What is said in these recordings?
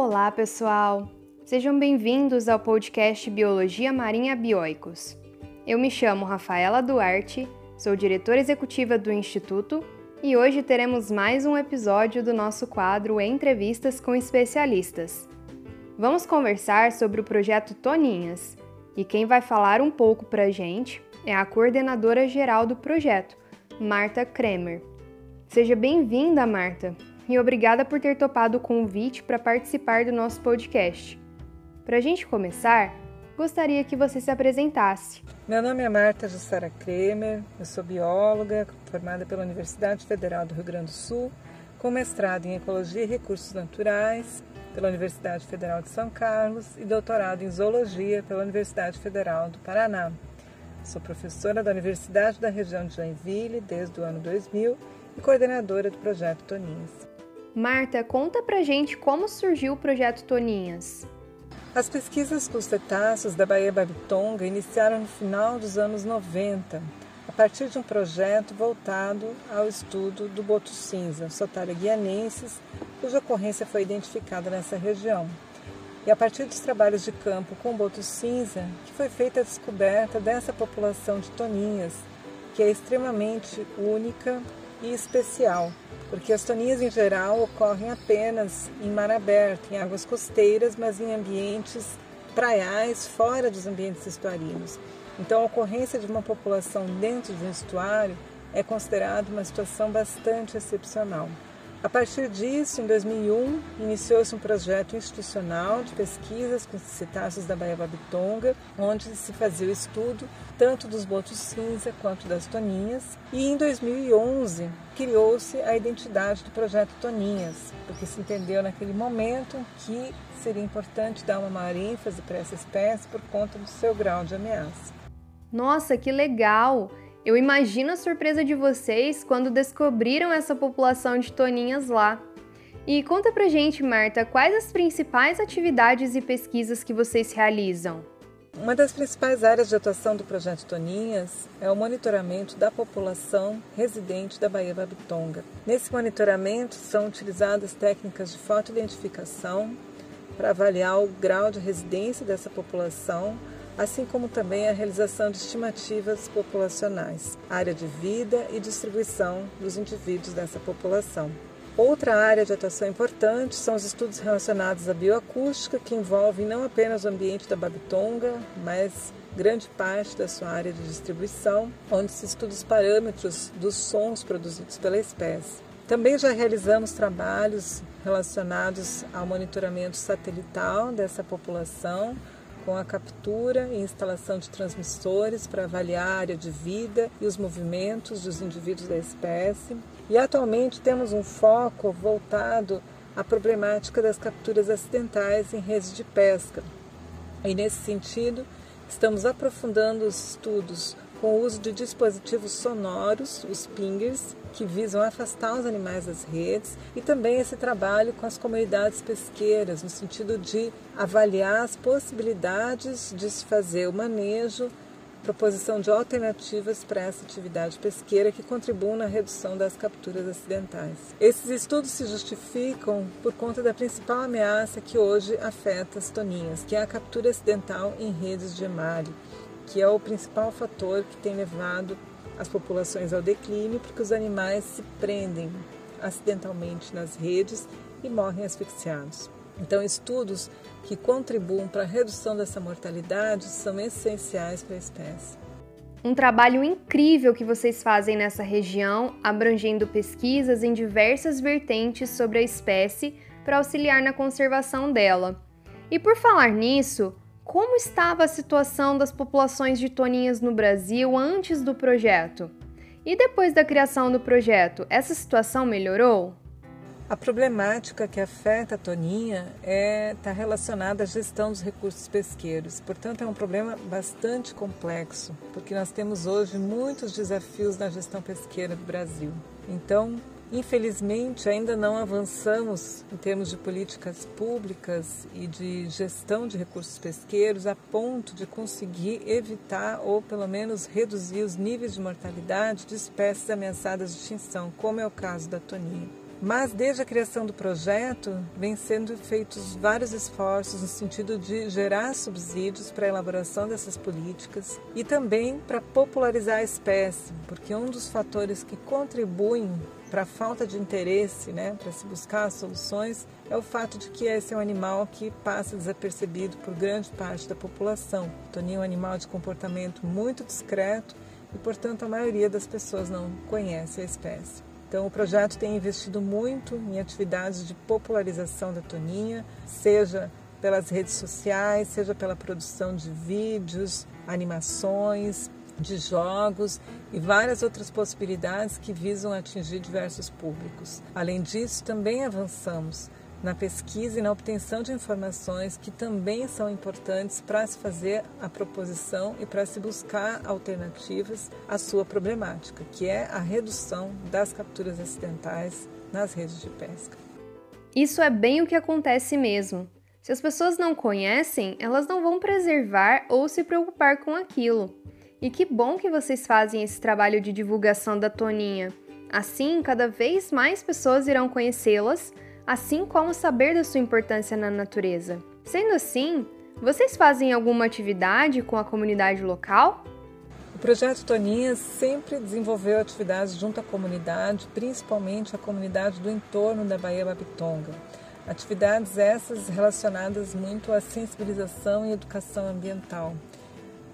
Olá, pessoal! Sejam bem-vindos ao podcast Biologia Marinha Bioicos. Eu me chamo Rafaela Duarte, sou diretora executiva do Instituto e hoje teremos mais um episódio do nosso quadro Entrevistas com Especialistas. Vamos conversar sobre o projeto Toninhas e quem vai falar um pouco para a gente é a coordenadora geral do projeto, Marta Kremer. Seja bem-vinda, Marta, e obrigada por ter topado o convite para participar do nosso podcast. Para a gente começar, gostaria que você se apresentasse. Meu nome é Marta Jussara Kremer, eu sou bióloga, formada pela Universidade Federal do Rio Grande do Sul, com mestrado em Ecologia e Recursos Naturais pela Universidade Federal de São Carlos e doutorado em Zoologia pela Universidade Federal do Paraná. Sou professora da Universidade da região de Joinville desde o ano 2000 e coordenadora do projeto Toninhas. Marta, conta pra gente como surgiu o projeto Toninhas. As pesquisas com os cetáceos da Baía Babitonga iniciaram no final dos anos 90, a partir de um projeto voltado ao estudo do boto cinza, Sotaria guianensis, cuja ocorrência foi identificada nessa região. E a partir dos trabalhos de campo com o boto cinza, que foi feita a descoberta dessa população de toninhas, que é extremamente única e especial, porque as toninhas em geral ocorrem apenas em mar aberto, em águas costeiras, mas em ambientes praiais, fora dos ambientes estuarinos. Então, a ocorrência de uma população dentro de um estuário é considerada uma situação bastante excepcional. A partir disso, em 2001, iniciou-se um projeto institucional de pesquisas com cetáceos da Baía Babitonga, onde se fazia o estudo tanto dos botos cinza quanto das toninhas. E em 2011, criou-se a identidade do projeto Toninhas, porque se entendeu naquele momento que seria importante dar uma maior ênfase para essa espécie por conta do seu grau de ameaça. Nossa, que legal! Eu imagino a surpresa de vocês quando descobriram essa população de toninhas lá. E conta pra gente, Marta, quais as principais atividades e pesquisas que vocês realizam? Uma das principais áreas de atuação do projeto Toninhas é o monitoramento da população residente da Baía Babitonga. Nesse monitoramento são utilizadas técnicas de fotoidentificação para avaliar o grau de residência dessa população, assim como também a realização de estimativas populacionais, área de vida e distribuição dos indivíduos dessa população. Outra área de atuação importante são os estudos relacionados à bioacústica, que envolvem não apenas o ambiente da Babitonga, mas grande parte da sua área de distribuição, onde se estuda os parâmetros dos sons produzidos pela espécie. Também já realizamos trabalhos relacionados ao monitoramento satelital dessa população, com a captura e instalação de transmissores para avaliar a área de vida e os movimentos dos indivíduos da espécie. E atualmente temos um foco voltado à problemática das capturas acidentais em redes de pesca. E nesse sentido, estamos aprofundando os estudos com o uso de dispositivos sonoros, os pingers, que visam afastar os animais das redes, e também esse trabalho com as comunidades pesqueiras, no sentido de avaliar as possibilidades de se fazer o manejo, proposição de alternativas para essa atividade pesqueira que contribuam na redução das capturas acidentais. Esses estudos se justificam por conta da principal ameaça que hoje afeta as toninhas, que é a captura acidental em redes de emário que é o principal fator que tem levado as populações ao declínio, porque os animais se prendem acidentalmente nas redes e morrem asfixiados. Então, estudos que contribuam para a redução dessa mortalidade são essenciais para a espécie. Um trabalho incrível que vocês fazem nessa região, abrangendo pesquisas em diversas vertentes sobre a espécie para auxiliar na conservação dela. E por falar nisso, como estava a situação das populações de toninhas no Brasil antes do projeto? E depois da criação do projeto, essa situação melhorou? A problemática que afeta a toninha está é, tá relacionada à gestão dos recursos pesqueiros. Portanto, é um problema bastante complexo, porque nós temos hoje muitos desafios na gestão pesqueira do Brasil. Então, Infelizmente, ainda não avançamos em termos de políticas públicas e de gestão de recursos pesqueiros a ponto de conseguir evitar ou pelo menos reduzir os níveis de mortalidade de espécies ameaçadas de extinção, como é o caso da toninha. Mas desde a criação do projeto, vem sendo feitos vários esforços no sentido de gerar subsídios para a elaboração dessas políticas e também para popularizar a espécie, porque um dos fatores que contribuem para a falta de interesse, né, para se buscar soluções, é o fato de que esse é um animal que passa desapercebido por grande parte da população. O toninho é um animal de comportamento muito discreto e, portanto, a maioria das pessoas não conhece a espécie. Então, o projeto tem investido muito em atividades de popularização da toninha, seja pelas redes sociais, seja pela produção de vídeos, animações, de jogos e várias outras possibilidades que visam atingir diversos públicos. Além disso, também avançamos na pesquisa e na obtenção de informações que também são importantes para se fazer a proposição e para se buscar alternativas à sua problemática, que é a redução das capturas acidentais nas redes de pesca. Isso é bem o que acontece mesmo. Se as pessoas não conhecem, elas não vão preservar ou se preocupar com aquilo. E que bom que vocês fazem esse trabalho de divulgação da Toninha. Assim, cada vez mais pessoas irão conhecê-las assim como saber da sua importância na natureza. Sendo assim, vocês fazem alguma atividade com a comunidade local? O projeto Toninhas sempre desenvolveu atividades junto à comunidade, principalmente a comunidade do entorno da Baía Babitonga. Atividades essas relacionadas muito à sensibilização e educação ambiental.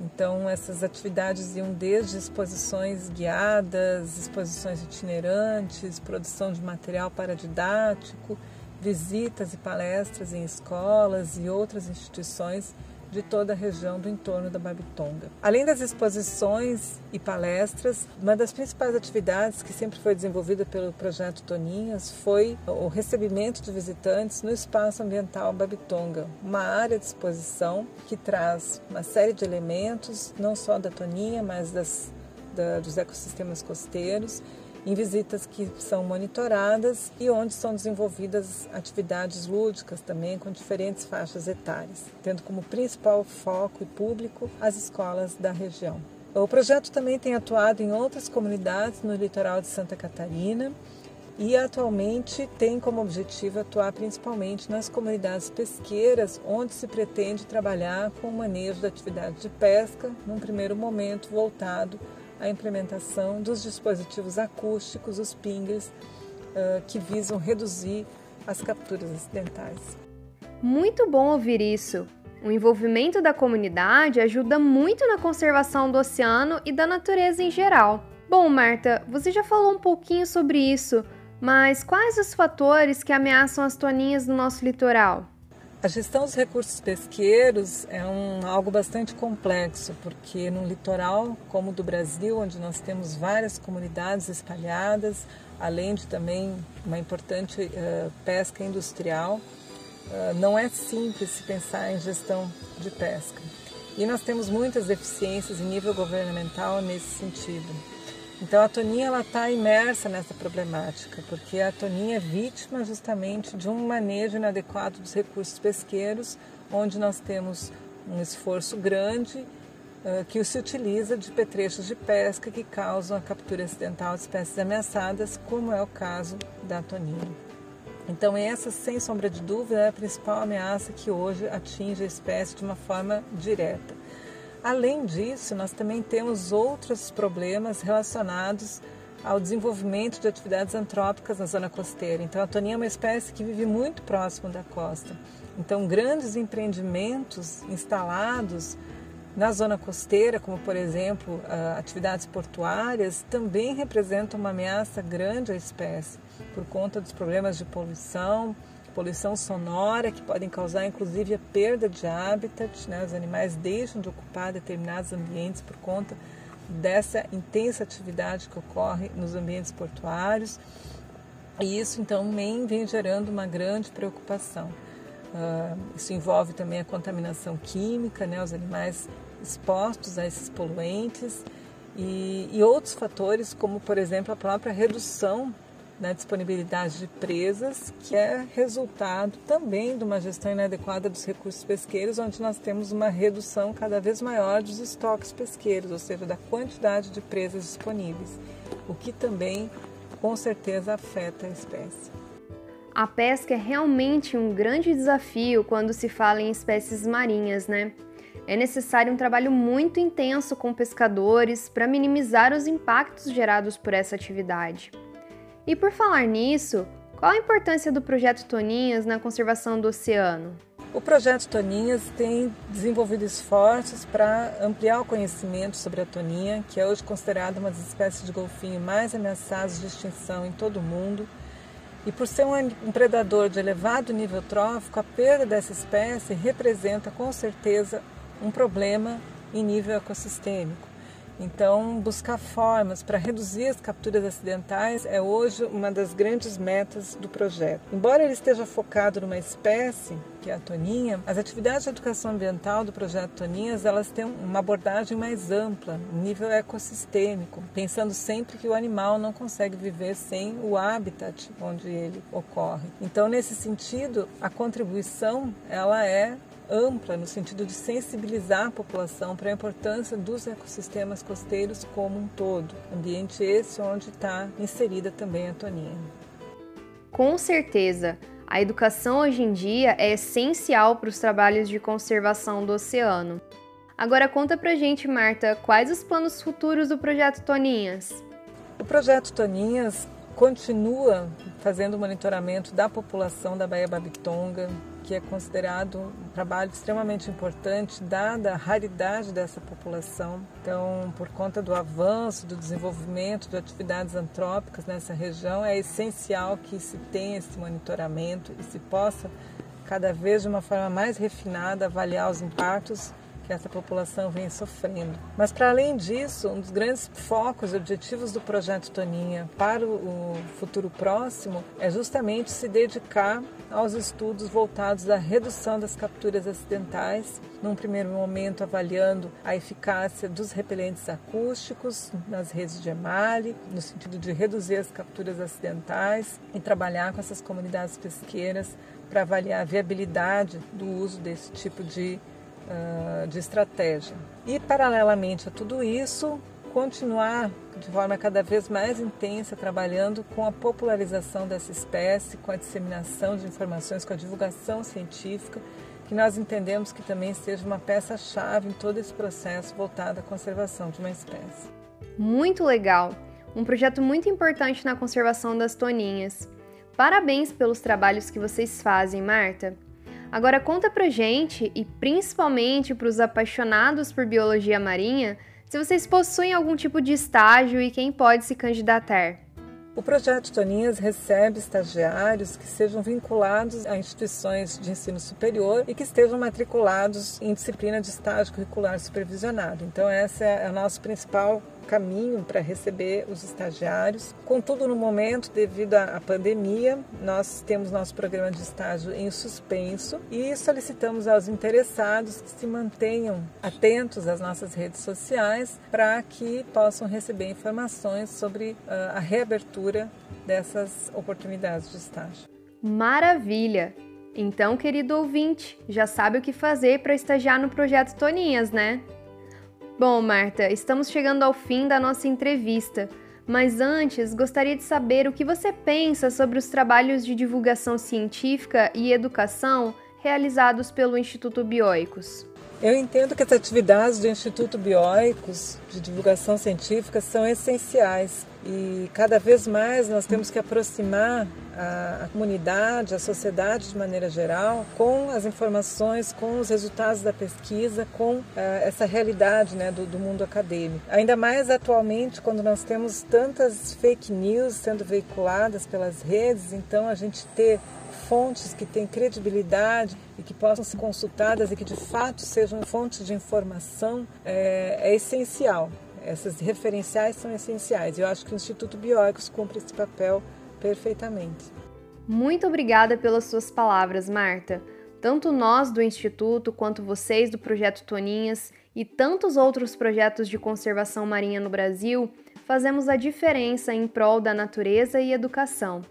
Então, essas atividades iam desde exposições guiadas, exposições itinerantes, produção de material paradidático, visitas e palestras em escolas e outras instituições de toda a região do entorno da Babitonga. Além das exposições e palestras, uma das principais atividades que sempre foi desenvolvida pelo projeto Toninhas foi o recebimento de visitantes no espaço ambiental Babitonga, uma área de exposição que traz uma série de elementos, não só da Toninha, mas das, da, dos ecossistemas costeiros em visitas que são monitoradas e onde são desenvolvidas atividades lúdicas também com diferentes faixas etárias, tendo como principal foco e público as escolas da região. O projeto também tem atuado em outras comunidades no litoral de Santa Catarina e atualmente tem como objetivo atuar principalmente nas comunidades pesqueiras, onde se pretende trabalhar com o manejo da atividade de pesca, num primeiro momento voltado a implementação dos dispositivos acústicos, os pingles, que visam reduzir as capturas acidentais. Muito bom ouvir isso. O envolvimento da comunidade ajuda muito na conservação do oceano e da natureza em geral. Bom, Marta, você já falou um pouquinho sobre isso, mas quais os fatores que ameaçam as toninhas no nosso litoral? A gestão dos recursos pesqueiros é um, algo bastante complexo, porque no litoral, como o do Brasil, onde nós temos várias comunidades espalhadas, além de também uma importante uh, pesca industrial, uh, não é simples se pensar em gestão de pesca. E nós temos muitas deficiências em nível governamental nesse sentido. Então a Toninha ela está imersa nessa problemática, porque a Toninha é vítima justamente de um manejo inadequado dos recursos pesqueiros, onde nós temos um esforço grande uh, que se utiliza de petrechos de pesca que causam a captura acidental de espécies ameaçadas, como é o caso da Toninha. Então essa, sem sombra de dúvida, é a principal ameaça que hoje atinge a espécie de uma forma direta. Além disso, nós também temos outros problemas relacionados ao desenvolvimento de atividades antrópicas na zona costeira. Então, a toninha é uma espécie que vive muito próximo da costa. Então, grandes empreendimentos instalados na zona costeira, como por exemplo atividades portuárias, também representam uma ameaça grande à espécie por conta dos problemas de poluição, poluição sonora, que podem causar inclusive a perda de habitat. Né? Os animais deixam de ocupar determinados ambientes por conta dessa intensa atividade que ocorre nos ambientes portuários. E isso então vem, gerando uma grande preocupação. Uh, isso envolve também a contaminação química, né? os animais expostos a esses poluentes e, e outros fatores, como por exemplo a própria redução na disponibilidade de presas, que é resultado também de uma gestão inadequada dos recursos pesqueiros, onde nós temos uma redução cada vez maior dos estoques pesqueiros, ou seja, da quantidade de presas disponíveis, o que também com certeza afeta a espécie. A pesca é realmente um grande desafio quando se fala em espécies marinhas, né? É necessário um trabalho muito intenso com pescadores para minimizar os impactos gerados por essa atividade. E por falar nisso, qual a importância do projeto Toninhas na conservação do oceano? O projeto Toninhas tem desenvolvido esforços para ampliar o conhecimento sobre a toninha, que é hoje considerada uma das espécies de golfinho mais ameaçadas de extinção em todo o mundo. E por ser um predador de elevado nível trófico, a perda dessa espécie representa com certeza um problema em nível ecossistêmico. Então, buscar formas para reduzir as capturas acidentais é hoje uma das grandes metas do projeto. Embora ele esteja focado numa espécie, que é a toninha, as atividades de educação ambiental do projeto Toninhas, elas têm uma abordagem mais ampla, nível ecossistêmico, pensando sempre que o animal não consegue viver sem o habitat onde ele ocorre. Então, nesse sentido, a contribuição ela é ampla no sentido de sensibilizar a população para a importância dos ecossistemas costeiros como um todo, ambiente esse onde está inserida também a toninha. Com certeza, a educação hoje em dia é essencial para os trabalhos de conservação do oceano. Agora conta pra gente, Marta, quais os planos futuros do projeto Toninhas? O projeto Toninhas continua fazendo monitoramento da população da Baía Babitonga, que é considerado um trabalho extremamente importante, dada a raridade dessa população. Então, por conta do avanço, do desenvolvimento de atividades antrópicas nessa região, é essencial que se tenha esse monitoramento e se possa, cada vez de uma forma mais refinada, avaliar os impactos que essa população vem sofrendo. Mas, para além disso, um dos grandes focos e objetivos do projeto Toninha para o futuro próximo é justamente se dedicar aos estudos voltados à redução das capturas acidentais, num primeiro momento avaliando a eficácia dos repelentes acústicos nas redes de emalhe, no sentido de reduzir as capturas acidentais e trabalhar com essas comunidades pesqueiras para avaliar a viabilidade do uso desse tipo de uh, de estratégia. E, paralelamente a tudo isso, continuar de forma cada vez mais intensa trabalhando com a popularização dessa espécie, com a disseminação de informações, com a divulgação científica, que nós entendemos que também seja uma peça-chave em todo esse processo voltado à conservação de uma espécie. Muito legal! Um projeto muito importante na conservação das toninhas. Parabéns pelos trabalhos que vocês fazem, Marta. Agora conta pra gente, e principalmente para os apaixonados por biologia marinha, se vocês possuem algum tipo de estágio e quem pode se candidatar. O projeto Toninhas recebe estagiários que sejam vinculados a instituições de ensino superior e que estejam matriculados em disciplina de estágio curricular supervisionado. Então, esse é o nosso principal caminho para receber os estagiários. Contudo, no momento, devido à pandemia, nós temos nosso programa de estágio em suspenso e solicitamos aos interessados que se mantenham atentos às nossas redes sociais para que possam receber informações sobre uh, a reabertura dessas oportunidades de estágio. Maravilha! Então, querido ouvinte, já sabe o que fazer para estagiar no projeto Toninhas, né? Bom, Marta, estamos chegando ao fim da nossa entrevista, mas antes gostaria de saber o que você pensa sobre os trabalhos de divulgação científica e educação realizados pelo Instituto Bioicos. Eu entendo que as atividades do Instituto Bioicos de divulgação científica são essenciais e cada vez mais nós temos que aproximar a, a, comunidade, a sociedade de maneira geral, com as informações, com os resultados da pesquisa, com uh, essa realidade né, do, do, mundo acadêmico. Ainda mais atualmente, quando nós temos tantas fake news sendo veiculadas pelas redes, então a gente ter fontes que têm credibilidade e que possam ser consultadas e que de fato sejam fontes de informação é, é essencial. Essas referenciais são essenciais. Eu acho que o Instituto Bioicos cumpre esse papel perfeitamente. Muito obrigada pelas suas palavras, Marta. Tanto nós do Instituto quanto vocês do Projeto Toninhas e tantos outros projetos de conservação marinha no Brasil fazemos a diferença em prol da natureza e educação.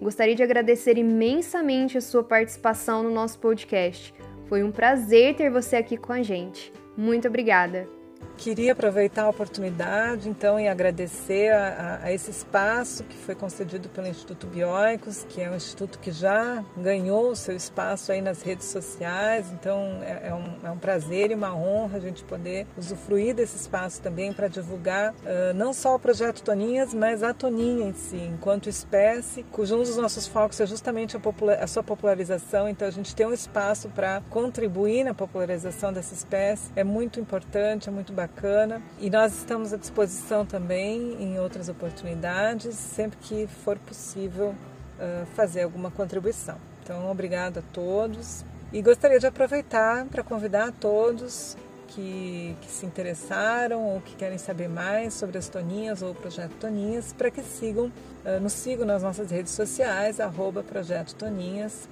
Gostaria de agradecer imensamente a sua participação no nosso podcast. Foi um prazer ter você aqui com a gente. Muito obrigada! Queria aproveitar a oportunidade, então, e agradecer a, a, a, esse espaço que foi concedido pelo Instituto Bioicos, que é um instituto que já ganhou o seu espaço aí nas redes sociais. Então, é, é, um, é um, prazer e uma honra a gente poder usufruir desse espaço também para divulgar uh, não só o projeto Toninhas, mas a Toninha em si, enquanto espécie, cujo um dos nossos focos é justamente a, a sua popularização. Então, a gente tem um espaço para contribuir na popularização dessa espécie é muito importante, é muito bacana bacana. E nós estamos à disposição também em outras oportunidades, sempre que for possível uh, fazer alguma contribuição. Então, obrigado a todos. E gostaria de aproveitar para convidar a todos que, que, se interessaram ou que querem saber mais sobre as Toninhas ou o Projeto Toninhas, para que sigam, uh, nos sigam nas nossas redes sociais, arroba Projeto Toninhas,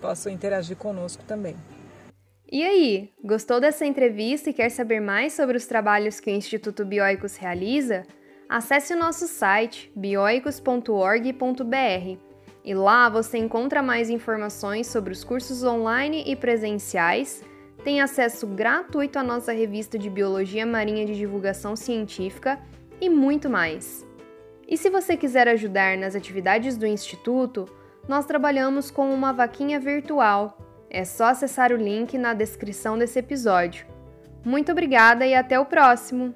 possam interagir conosco também. E aí, gostou dessa entrevista e quer saber mais sobre os trabalhos que o Instituto Bioicos realiza? Acesse o nosso site bioicos.org.br e lá você encontra mais informações sobre os cursos online e presenciais, tem acesso gratuito à nossa revista de Biologia Marinha de Divulgação Científica e muito mais. E se você quiser ajudar nas atividades do Instituto, nós trabalhamos com uma vaquinha virtual é só acessar o link na descrição desse episódio. Muito obrigada e até o próximo!